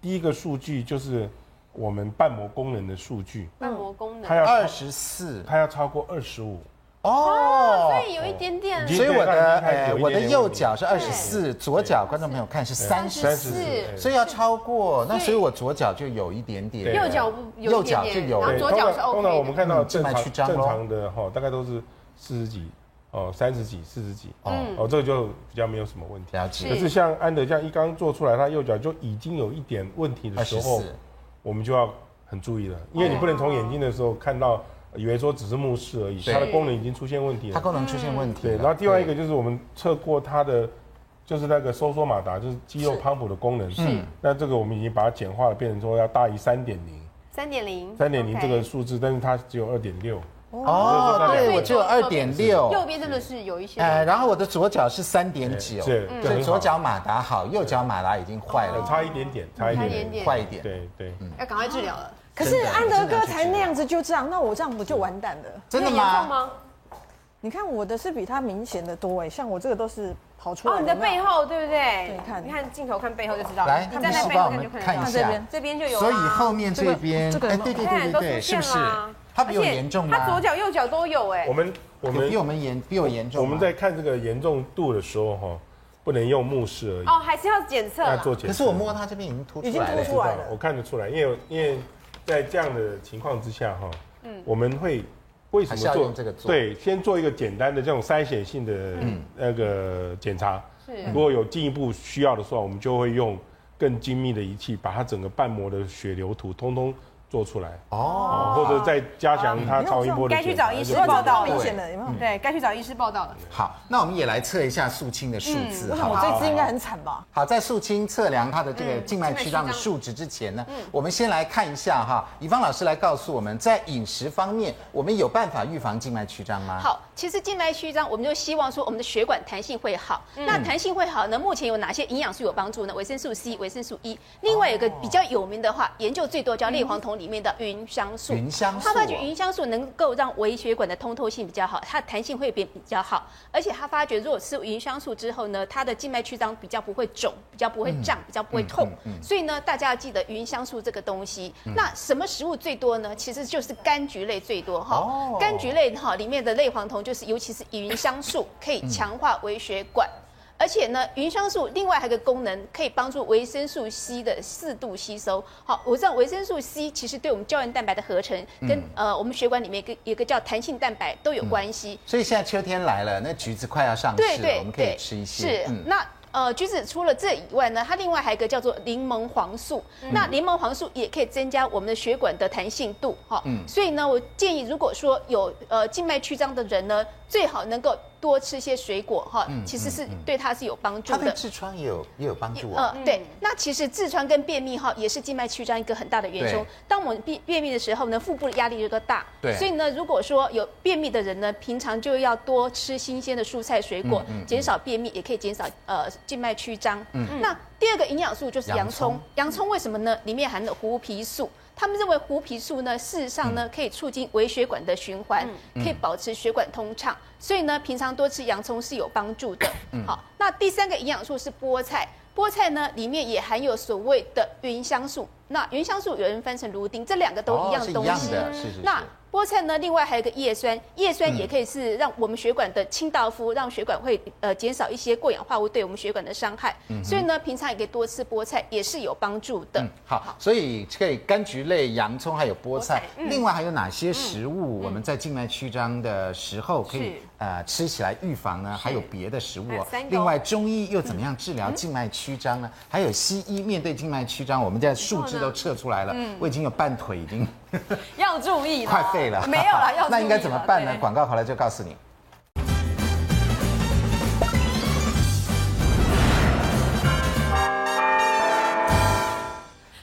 第一个数据就是我们瓣膜功能的数据，瓣膜功能，它要二十四，它要超过二十五。哦，所以有一点点，所以我的呃，我的右脚是二十四，左脚观众朋友看是三十四，所以要超过，那所以我左脚就有一点点，右脚右脚就有，然后左脚是 OK。通常我们看到正常正常的哈，大概都是四十几哦，三十几、四十几。哦，哦，这个就比较没有什么问题。了解。可是像安德这样一刚做出来，他右脚就已经有一点问题的时候，我们就要很注意了，因为你不能从眼睛的时候看到。以为说只是目视而已，它的功能已经出现问题了。它功能出现问题。对，然后另外一个就是我们测过它的，就是那个收缩马达，就是肌肉泵浦的功能。是。那这个我们已经把它简化了，变成说要大于三点零。三点零。三点零这个数字，但是它只有二点六。哦，对，我只有二点六。右边真的是有一些。哎，然后我的左脚是三点九。对。所以左脚马达好，右脚马达已经坏了，差一点点，差一点点，坏一点。对对。要赶快治疗了。可是安德哥才那样子就这样，那我这样不就完蛋了？真的吗？你看我的是比他明显的多哎，像我这个都是跑出来。哦，你的背后对不对？你看，你看镜头看背后就知道。来，你站在背后看就看一下。这边就有。所以后面这边，哎，对对对对，是不是？他比我严重吗？他左脚右脚都有哎。我们我们比我们严比我严重。我们在看这个严重度的时候哈，不能用目视而已。哦，还是要检测。要做检测。可是我摸他这边已经凸出来了。已经凸出来了。我看得出来，因为因为。在这样的情况之下，哈，嗯，我们会为什么做这个？对，先做一个简单的这种筛选性的那个检查。是，如果有进一步需要的时候，我们就会用更精密的仪器，把它整个瓣膜的血流图通通。做出来哦，或者再加强它超音波的。该去找医师报道，明显的有没有？对，该去找医师报道的。好，那我们也来测一下素清的数字。我这次应该很惨吧？好，在素清测量它的这个静脉曲张的数值之前呢，我们先来看一下哈，以方老师来告诉我们，在饮食方面，我们有办法预防静脉曲张吗？好，其实静脉曲张，我们就希望说我们的血管弹性会好。那弹性会好呢？目前有哪些营养素有帮助呢？维生素 C、维生素 E，另外有个比较有名的话，研究最多叫类黄酮。里面的芸香素。芸香素，他发觉芸香素能够让微血管的通透性比较好，它的弹性会变比较好，而且他发觉如果吃芸香素之后呢，它的静脉曲张比较不会肿，比较不会胀，比较不会痛。所以呢，大家要记得芸香素这个东西。那什么食物最多呢？其实就是柑橘类最多哈。柑橘类哈里面的类黄酮就是，尤其是芸香素，可以强化微血管。而且呢，芸香素另外还有个功能，可以帮助维生素 C 的适度吸收。好，我知道维生素 C 其实对我们胶原蛋白的合成，跟、嗯、呃我们血管里面一个一个叫弹性蛋白都有关系、嗯。所以现在秋天来了，那橘子快要上市了，对对对，我们可以吃一些。是，嗯、那。呃，橘子除了这以外呢，它另外还有一个叫做柠檬黄素。嗯、那柠檬黄素也可以增加我们的血管的弹性度，哈。嗯。所以呢，我建议如果说有呃静脉曲张的人呢，最好能够多吃些水果，哈。嗯。其实是对它是有帮助的。它对痔疮也有也有帮助啊。呃，对。那其实痔疮跟便秘哈也是静脉曲张一个很大的元凶。当我们便便秘的时候呢，腹部的压力就更大。对。所以呢，如果说有便秘的人呢，平常就要多吃新鲜的蔬菜水果，减少便秘，也可以减少呃静脉曲张。嗯，那第二个营养素就是洋葱。洋葱为什么呢？里面含的胡皮素。他们认为胡皮素呢，事实上呢，可以促进微血管的循环，可以保持血管通畅。所以呢，平常多吃洋葱是有帮助的。好，那第三个营养素是菠菜。菠菜呢，里面也含有所谓的芸香素。那芸香素有人翻成芦丁，这两个都一样的东西。是是是。那菠菜呢？另外还有个叶酸，叶酸也可以是让我们血管的清道夫，让血管会呃减少一些过氧化物对我们血管的伤害。嗯。所以呢，平常也可以多吃菠菜，也是有帮助的。嗯，好。所以可以柑橘类、洋葱还有菠菜。嗯、另外还有哪些食物我们在静脉曲张的时候可以是呃吃起来预防呢？还有别的食物哦。另外中医又怎么样治疗静脉曲张呢？嗯、还有西医面对静脉曲张，我们现在树枝都撤出来了，嗯、我已经有半腿已经。要注意，快废了，没有了，要注意了。那应该怎么办呢？广告回来就告诉你。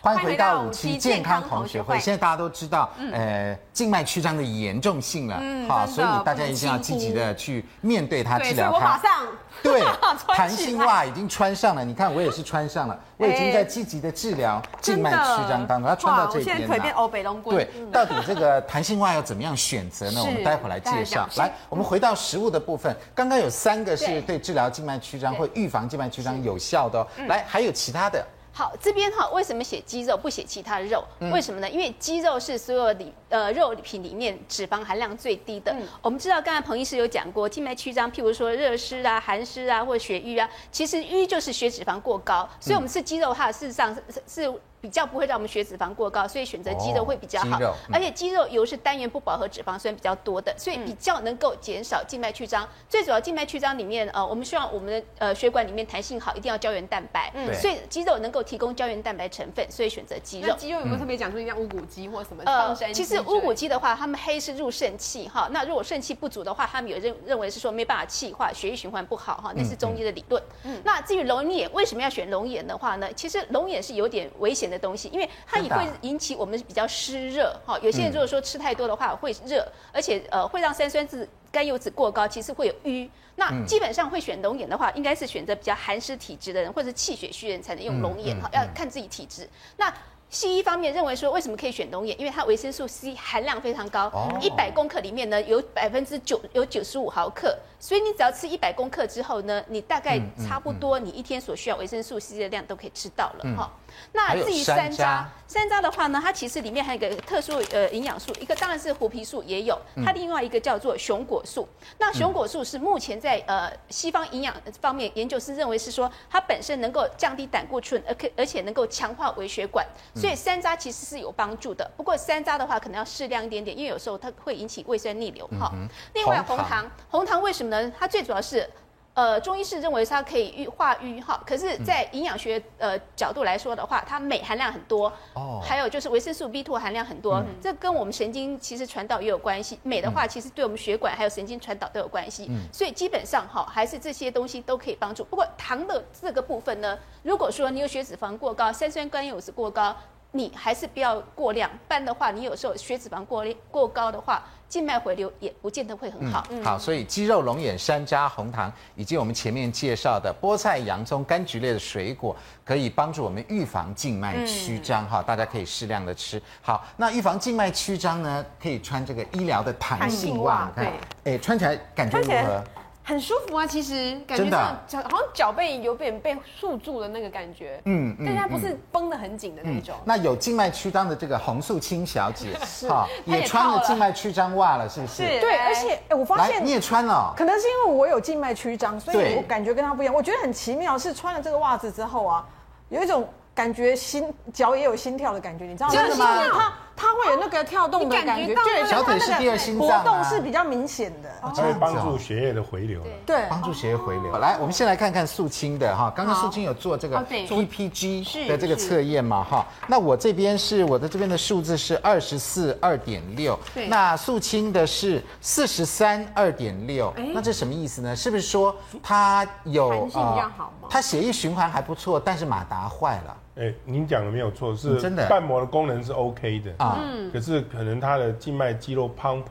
欢迎回到五期健康同学会。现在大家都知道，呃，静脉曲张的严重性了，好，所以大家一定要积极的去面对它，治疗它。我马上对，弹性袜已经穿上了。你看，我也是穿上了，我已经在积极的治疗静脉曲张当中。要穿到这边。现在腿变欧北龙棍。对，到底这个弹性袜要怎么样选择呢？我们待会儿来介绍。来，我们回到食物的部分，刚刚有三个是对治疗静脉曲张或预防静脉曲张有效的哦。来，还有其他的。好，这边哈，为什么写鸡肉不写其他的肉？为什么呢？因为鸡肉是所有里呃肉品里面脂肪含量最低的。嗯、我们知道，刚才彭医师有讲过，静脉曲张，譬如说热湿啊、寒湿啊，或者血瘀啊，其实瘀就是血脂肪过高。所以我们吃鸡肉哈，事实上是是。比较不会让我们血脂肪过高，所以选择鸡肉会比较好。哦嗯、而且鸡肉油是单元不饱和脂肪酸比较多的，所以比较能够减少静脉曲张。嗯、最主要静脉曲张里面，呃，我们希望我们的呃血管里面弹性好，一定要胶原蛋白。嗯，所以鸡肉能够提供胶原蛋白成分，所以选择鸡肉。鸡肉有没有特别讲出像乌骨鸡或什么？呃，其实乌骨鸡的话，他们黑是入肾气哈。那如果肾气不足的话，他们有认认为是说没办法气化，血液循环不好哈，那是中医的理论。嗯，那至于龙眼为什么要选龙眼的话呢？其实龙眼是有点危险的东西，因为它也会引起我们比较湿热，哈，有些人如果说吃太多的话会热，而且呃会让三酸质甘油酯过高，其实会有瘀。那基本上会选龙眼的话，应该是选择比较寒湿体质的人或者气血虚人才能用龙眼，哈，要看自己体质。那西医方面认为说，为什么可以选龙眼？因为它维生素 C 含量非常高，一百公克里面呢有百分之九有九十五毫克，所以你只要吃一百公克之后呢，你大概差不多你一天所需要维生素 C 的量都可以吃到了哈。那至于山楂，山楂的话呢，它其实里面还有一个特殊呃营养素，一个当然是胡皮素也有，它另外一个叫做熊果素。那熊果素是目前在呃西方营养方面研究是认为是说它本身能够降低胆固醇，而可而且能够强化微血管，所以山楂其实是有帮助的。不过山楂的话可能要适量一点点，因为有时候它会引起胃酸逆流哈。另外红糖，红糖为什么呢？它最主要是。呃，中医是认为它可以愈化瘀哈，可是，在营养学呃角度来说的话，它镁含量很多，哦，还有就是维生素 B2 含量很多，嗯、这跟我们神经其实传导也有关系。镁的话，其实对我们血管还有神经传导都有关系，嗯、所以基本上哈，还是这些东西都可以帮助。不过糖的这个部分呢，如果说你有血脂肪过高，三酸甘油酯过高。你还是不要过量，不然的话，你有时候血脂肪过过高的话，静脉回流也不见得会很好。嗯，好，所以鸡肉、龙眼、山楂、红糖，以及我们前面介绍的菠菜、洋葱、柑橘类的水果，可以帮助我们预防静脉曲张。哈、嗯，大家可以适量的吃。好，那预防静脉曲张呢，可以穿这个医疗的弹性袜。对，哎，穿起来感觉如何？很舒服啊，其实感觉上脚好像脚背有点被束住的那个感觉，嗯，但它不是绷得很紧的那种。那有静脉曲张的这个洪素清小姐，是哈，也穿了静脉曲张袜了，是不是？对，而且哎，我发现你也穿了，可能是因为我有静脉曲张，所以我感觉跟她不一样。我觉得很奇妙，是穿了这个袜子之后啊，有一种。感觉心脚也有心跳的感觉，你知道吗？真的吗？它它会有那个跳动的感觉，对，小腿是第二心脏，活动是比较明显的，它会帮助血液的回流。对，帮助血液回流。来，我们先来看看素清的哈，刚刚素清有做这个 EPG 的这个测验嘛哈？那我这边是我的这边的数字是二十四二点六，那素清的是四十三二点六，那这什么意思呢？是不是说它有弹性比较好吗？它血液循环还不错，但是马达坏了。哎，您讲的没有错，是真的。瓣膜的功能是 OK 的啊，可是可能它的静脉肌肉 pump，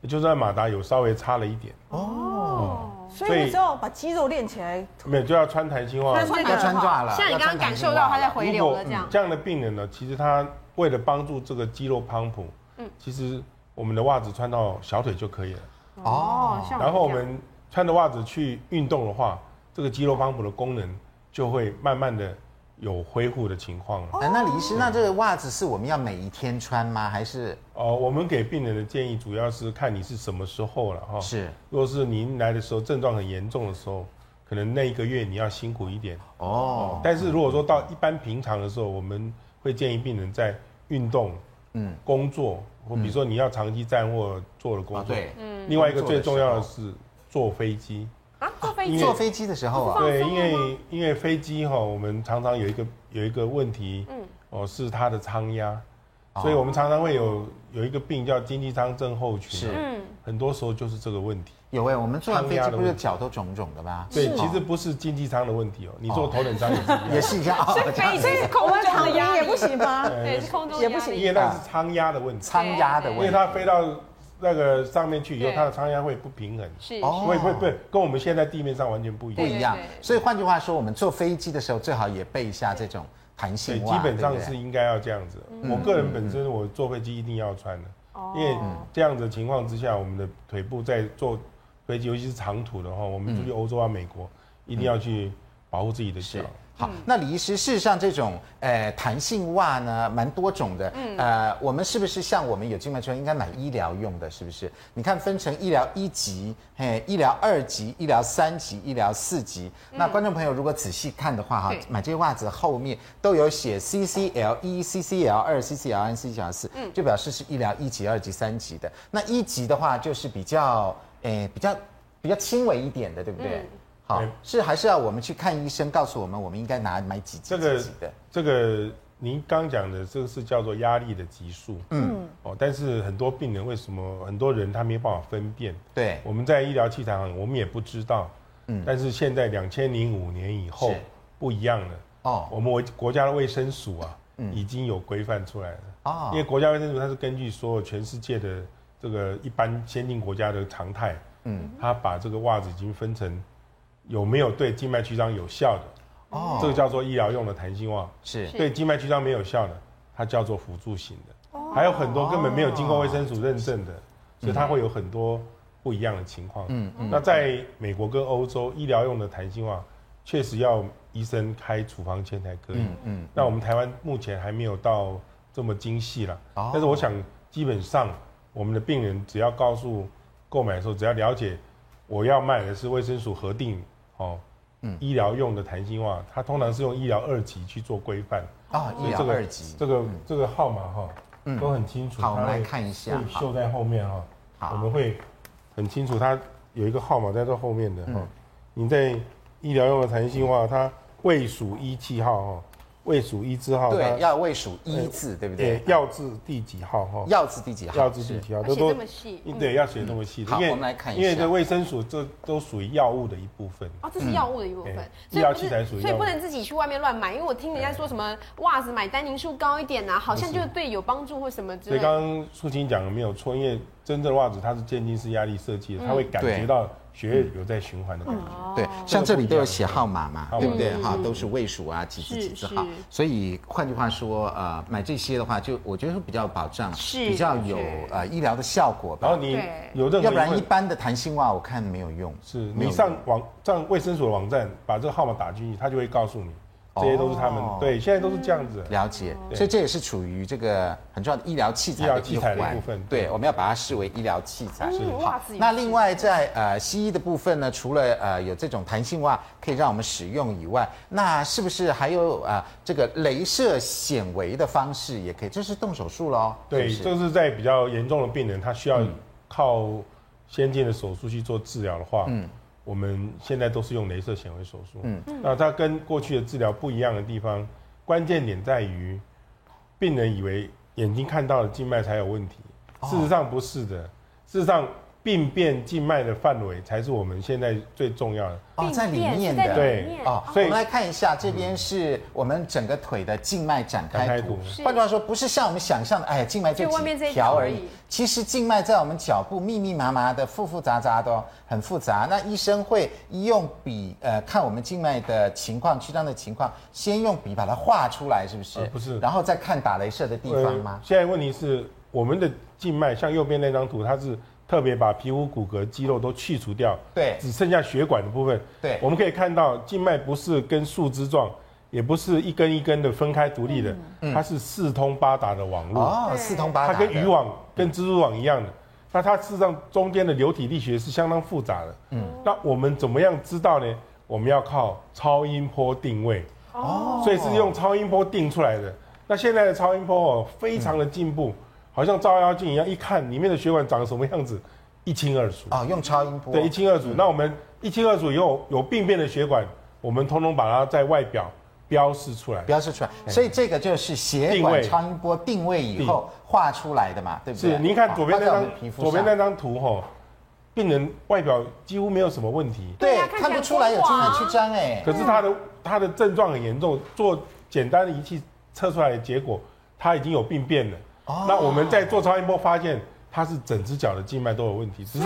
也就是在马达有稍微差了一点哦。所以你知道把肌肉练起来，没有就要穿弹性袜，要穿袜了。像你刚刚感受到它在回流了这样。这样的病人呢，其实他为了帮助这个肌肉 pump，嗯，其实我们的袜子穿到小腿就可以了。哦，然后我们穿着袜子去运动的话，这个肌肉 pump 的功能就会慢慢的。有恢复的情况那李医师，那这个袜子是我们要每一天穿吗？还是？哦，我们给病人的建议主要是看你是什么时候了哈。是。如果是您来的时候症状很严重的时候，可能那一个月你要辛苦一点。哦。但是如果说到一般平常的时候，我们会建议病人在运动、嗯，工作，或比如说你要长期站或坐的工作。对。嗯。另外一个最重要的是坐飞机。啊，坐飞机。坐飞机的时候啊，对，因为因为飞机哈，我们常常有一个有一个问题，嗯，哦，是它的舱压，所以我们常常会有有一个病叫经济舱症候群，是，嗯，很多时候就是这个问题。有哎，我们坐飞机不是脚都肿肿的吗？对，其实不是经济舱的问题哦，你坐头等舱也是一样。所以飞机空中压也不行吗？对，是空中也不行，因为那是舱压的问题，舱压的问题，因为它飞到。那个上面去以后，它的舱压会不平衡，是，会会不跟我们现在地面上完全不一样。不一样，所以换句话说，我们坐飞机的时候最好也备一下这种弹性袜。基本上是应该要这样子。我个人本身我坐飞机一定要穿的，因为这样子情况之下，我们的腿部在坐飞机，尤其是长途的话，我们出去欧洲啊、美国，一定要去保护自己的脚。好，那李医师，事实上这种呃弹性袜呢，蛮多种的。嗯，呃，我们是不是像我们有静脉曲张应该买医疗用的？是不是？你看分成医疗一级、嘿，医疗二级、医疗三级、医疗四级。那观众朋友如果仔细看的话，哈，买这些袜子后面都有写 CCL 一、CCL 二、CCL 三、CCL 四，嗯，就表示是医疗一级、二级、三级的。那一级的话就是比较，诶，比较比较轻微一点的，对不对？嗯好，是还是要我们去看医生，告诉我们我们应该拿买几级的？这个您刚讲的这个是叫做压力的级数，嗯，哦，但是很多病人为什么很多人他没办法分辨？对，我们在医疗器材上我们也不知道，嗯，但是现在两千零五年以后不一样了，哦，我们国家的卫生署啊，已经有规范出来了，哦，因为国家卫生署它是根据所有全世界的这个一般先进国家的常态，嗯，它把这个袜子已经分成。有没有对静脉曲张有效的？哦，这个叫做医疗用的弹性袜。是对静脉曲张没有效的，它叫做辅助型的。哦，还有很多根本没有经过卫生署认证的，所以它会有很多不一样的情况。嗯嗯。那在美国跟欧洲，医疗用的弹性袜确实要医生开处方签才可以。嗯嗯。那我们台湾目前还没有到这么精细了。哦。但是我想，基本上我们的病人只要告诉购买的时候，只要了解我要卖的是卫生署核定。哦，嗯，医疗用的弹性袜，它通常是用医疗二级去做规范。啊，医疗二级，这个这个号码哈，嗯，都很清楚。好，我们来看一下，绣在后面哈，好，我们会很清楚，它有一个号码在这后面的哈。你在医疗用的弹性袜，它未属一七号哈，卫署一字号，对，要卫署一字，对不对？要字第几号？哈，要字第几号？要字第几号？都这么细，对，要写那么细。好，我们来看一下，因为这卫生署这都属于药物的一部分。哦，这是药物的一部分，医疗器材属于，所以不能自己去外面乱买。因为我听人家说什么袜子买单宁数高一点呐，好像就对有帮助或什么之类。所以刚刚素卿讲的没有错，因为真正的袜子它是渐进式压力设计的，它会感觉到。血液有在循环的感觉，对，像这里都有写号码嘛，对不对？哈，都是位数啊，几字几字号。所以换句话说，呃，买这些的话，就我觉得会比较保障，是比较有呃医疗的效果。然后你有任何，要不然一般的弹性袜我看没有用。是你上网上卫生所的网站，把这个号码打进去，他就会告诉你。这些都是他们对，现在都是这样子了解，所以这也是处于这个很重要的医疗器材的一部分。对，我们要把它视为医疗器材。好，那另外在呃西医的部分呢，除了呃有这种弹性袜可以让我们使用以外，那是不是还有啊这个镭射显微的方式也可以？这是动手术喽？对，这是在比较严重的病人，他需要靠先进的手术去做治疗的话，嗯。我们现在都是用镭射显微手术，嗯，那它跟过去的治疗不一样的地方，关键点在于，病人以为眼睛看到的静脉才有问题，事实上不是的，事实上。病变静脉的范围才是我们现在最重要的哦，在里面的对哦，所以我们来看一下，这边是我们整个腿的静脉展开图。换句话说，不是像我们想象的，哎呀，静脉就几条而已。其实静脉在我们脚部密密麻麻的、复复杂杂的，很复杂。那医生会用笔呃看我们静脉的情况、曲张的情况，先用笔把它画出来，是不是？不是，然后再看打雷射的地方吗？现在问题是我们的静脉，像右边那张图，它是。特别把皮肤、骨骼、肌肉都去除掉，对，只剩下血管的部分。对，我们可以看到静脉不是跟树枝状，也不是一根一根的分开独立的，嗯、它是四通八达的网络。哦，四通八达。它跟渔网、跟蜘蛛网一样的。嗯、那它事实上中间的流体力学是相当复杂的。嗯，那我们怎么样知道呢？我们要靠超音波定位。哦，所以是用超音波定出来的。那现在的超音波哦，非常的进步。嗯好像照妖镜一样，一看里面的血管长什么样子，一清二楚啊！用超音波对，一清二楚。嗯、那我们一清二楚以后，有病变的血管，我们通通把它在外表标示出来，标示出来。所以这个就是血管超音波定位以后画出来的嘛，对不对？是，您看左边那张，左边那张图哈，病人外表几乎没有什么问题，对，看不出来有静脉曲张哎。可是他的他的症状很严重，做简单的仪器测出来的结果，他已经有病变了。那我们在做超音波发现，它是整只脚的静脉都有问题，只是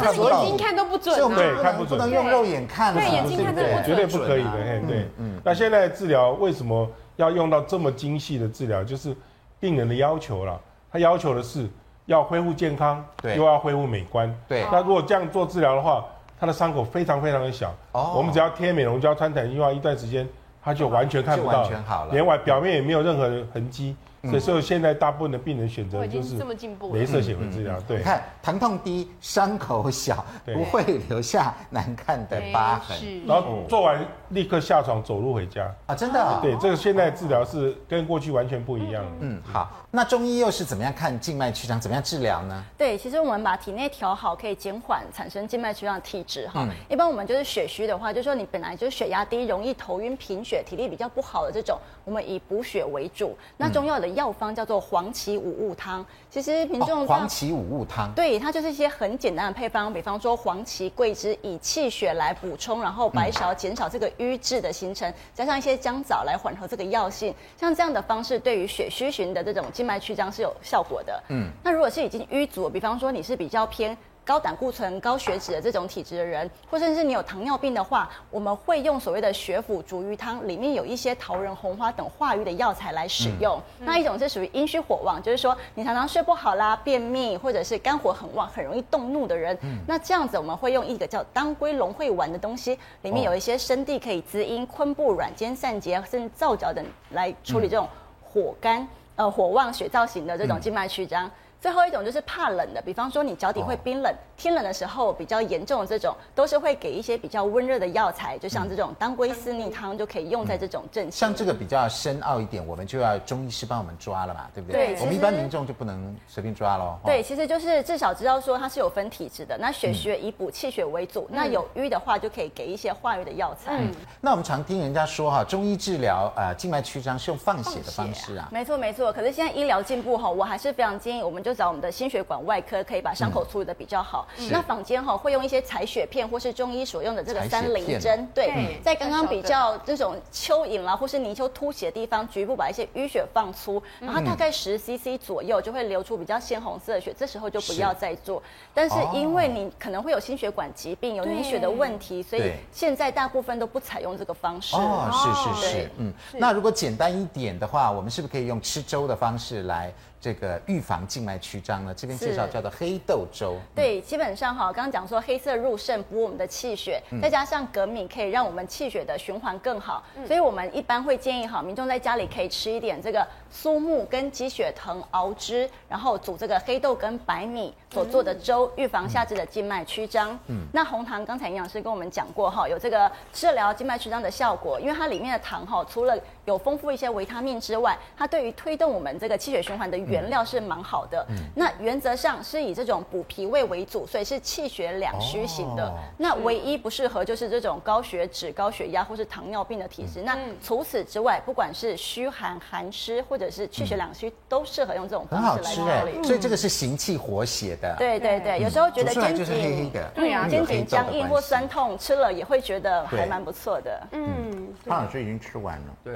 看不到，眼睛看都不准，对，看不准，不能用肉眼看，对，眼睛看都不准，绝对不可以的，嘿，对，嗯。那现在治疗为什么要用到这么精细的治疗？就是病人的要求了，他要求的是要恢复健康，对，又要恢复美观，对。那如果这样做治疗的话，他的伤口非常非常的小，哦，我们只要贴美容胶、穿弹性袜一段时间，他就完全看不到，完全好了，连外表面也没有任何的痕迹。所以说，现在大部分的病人选择就是镭射显微治疗。对，你看疼痛低，伤口小，不会留下难看的疤痕。然后做完立刻下床走路回家啊！真的？对，这个现在治疗是跟过去完全不一样。嗯，好。那中医又是怎么样看静脉曲张？怎么样治疗呢？对，其实我们把体内调好，可以减缓产生静脉曲张的体质哈。一般我们就是血虚的话，就是说你本来就是血压低，容易头晕贫血，体力比较不好的这种，我们以补血为主。那中药的药方叫做黄芪五物汤，其实民众、哦、黄芪五物汤，对，它就是一些很简单的配方，比方说黄芪、桂枝以气血来补充，然后白芍减少这个瘀滞的形成，加上一些姜枣来缓和这个药性，像这样的方式对于血虚型的这种静脉曲张是有效果的。嗯，那如果是已经瘀阻，比方说你是比较偏。高胆固醇、高血脂的这种体质的人，或甚至你有糖尿病的话，我们会用所谓的血府逐瘀汤，里面有一些桃仁、红花等化瘀的药材来使用。嗯、那一种是属于阴虚火旺，就是说你常常睡不好啦、便秘，或者是肝火很旺、很容易动怒的人。嗯、那这样子我们会用一个叫当归龙会丸的东西，里面有一些生地可以滋阴、昆布软坚散结，甚至皂角等来处理这种火干、呃火旺、血燥型的这种静脉曲张。嗯最后一种就是怕冷的，比方说你脚底会冰冷，天冷的时候比较严重的这种，都是会给一些比较温热的药材，就像这种当归四逆汤就可以用在这种症。像这个比较深奥一点，我们就要中医师帮我们抓了嘛，对不对？对，我们一般民众就不能随便抓喽。对，其实就是至少知道说它是有分体质的，那血虚以补气血为主，那有瘀的话就可以给一些化瘀的药材。嗯，那我们常听人家说哈，中医治疗呃静脉曲张是用放血的方式啊。没错没错，可是现在医疗进步哈，我还是非常建议我们就找我们的心血管。外科可以把伤口处理的比较好。嗯、那坊间哈会用一些采血片，或是中医所用的这个三棱针，对，嗯、在刚刚比较这种蚯蚓啦，或是泥鳅凸起的地方，局部把一些淤血放出，然后大概十 CC 左右就会流出比较鲜红色的血，这时候就不要再做。是但是因为你可能会有心血管疾病，有凝血的问题，所以现在大部分都不采用这个方式。哦，是是是，嗯。那如果简单一点的话，我们是不是可以用吃粥的方式来？这个预防静脉曲张呢，这边介绍叫做黑豆粥。对，基本上哈，刚刚讲说黑色入肾补我们的气血，再加上粳米可以让我们气血的循环更好，所以我们一般会建议哈，民众在家里可以吃一点这个苏木跟鸡血藤熬汁，然后煮这个黑豆跟白米所做的粥，预防下肢的静脉曲张。嗯，那红糖刚才营养师跟我们讲过哈，有这个治疗静脉曲张的效果，因为它里面的糖哈，除了有丰富一些维他命之外，它对于推动我们这个气血循环的。原料是蛮好的，嗯、那原则上是以这种补脾胃为主，所以是气血两虚型的。哦、那唯一不适合就是这种高血脂、高血压或是糖尿病的体质。嗯、那除此之外，不管是虚寒、寒湿或者是气血两虚，嗯、都适合用这种方式来调理。所以这个是行气活血的。对对对，有时候觉得肩颈黑黑的，对啊，肩颈僵硬或酸痛，吃了也会觉得还蛮不错的。嗯，潘老师已经吃完了。对，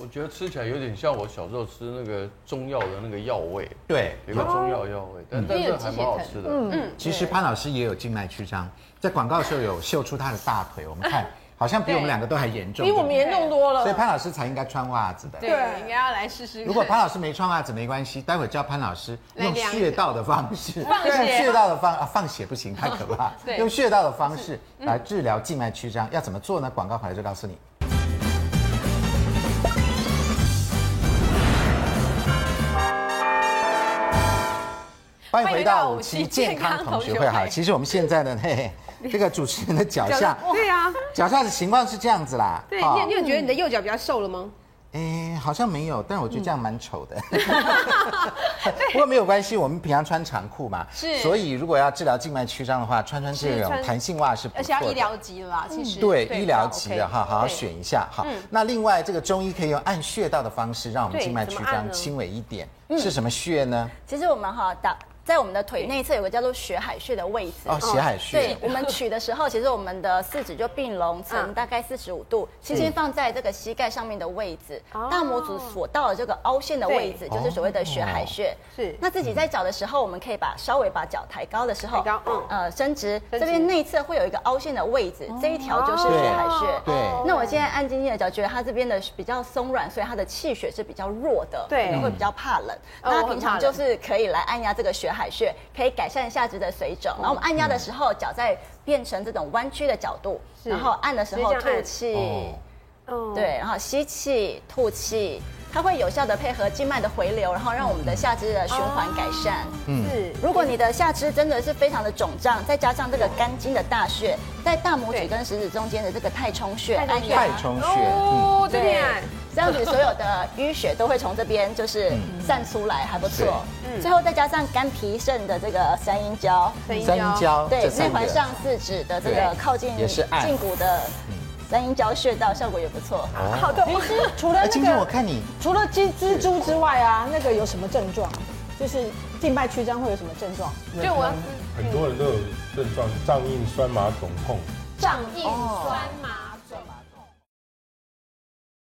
我觉得吃起来有点像我小时候吃那个中药的那个。药味对，有个中药药味，但但是还蛮好吃的。嗯嗯，其实潘老师也有静脉曲张，在广告的时候有秀出他的大腿，我们看好像比我们两个都还严重，比我们严重多了。所以潘老师才应该穿袜子的。对，应该要来试试。如果潘老师没穿袜子没关系，待会叫潘老师用穴道的方式，用穴道的方啊放血不行，太可怕。用穴道的方式来治疗静脉曲张，要怎么做呢？广告回来就告诉你。欢迎回到五期健康同学会。哈，其实我们现在呢，嘿嘿，这个主持人的脚下，对呀，脚下的情况是这样子啦。对，你你有觉得你的右脚比较瘦了吗？哎，好像没有，但我觉得这样蛮丑的。不过没有关系，我们平常穿长裤嘛，是。所以如果要治疗静脉曲张的话，穿穿这种弹性袜是不错的。而且要医疗级啦，其实。对，医疗级的哈，好好选一下哈。那另外，这个中医可以用按穴道的方式，让我们静脉曲张轻微一点。是什么穴呢？其实我们哈打。在我们的腿内侧有个叫做血海穴的位置哦，血海穴。对，我们取的时候，其实我们的四指就并拢成大概四十五度，轻轻放在这个膝盖上面的位置，大拇指所到的这个凹陷的位置，就是所谓的血海穴。是。那自己在找的时候，我们可以把稍微把脚抬高的时候，抬高，呃，伸直，这边内侧会有一个凹陷的位置，这一条就是血海穴。对。那我现在按晶晶的脚，觉得它这边的比较松软，所以它的气血是比较弱的，对，会比较怕冷。那平常就是可以来按压这个血海穴可以改善下肢的水肿，然后我们按压的时候，脚在变成这种弯曲的角度，然后按的时候吐气，对，然后吸气吐气，它会有效的配合静脉的回流，然后让我们的下肢的循环改善。嗯，是。如果你的下肢真的是非常的肿胀，再加上这个肝经的大穴，在大拇指跟食指中间的这个太冲穴，按压太冲穴，哦，对。这样子，所有的淤血都会从这边就是散出来，还不错。嗯，最后再加上肝脾肾的这个三阴交，三阴交，对，内环上四指的这个靠近胫骨的三阴交穴道，效果也不错。好的，其实除了那个，我看你除了蜘蜘蛛之外啊，那个有什么症状？就是静脉曲张会有什么症状？就我很多人都有症状，胀硬、酸麻、肿痛。胀硬、酸麻。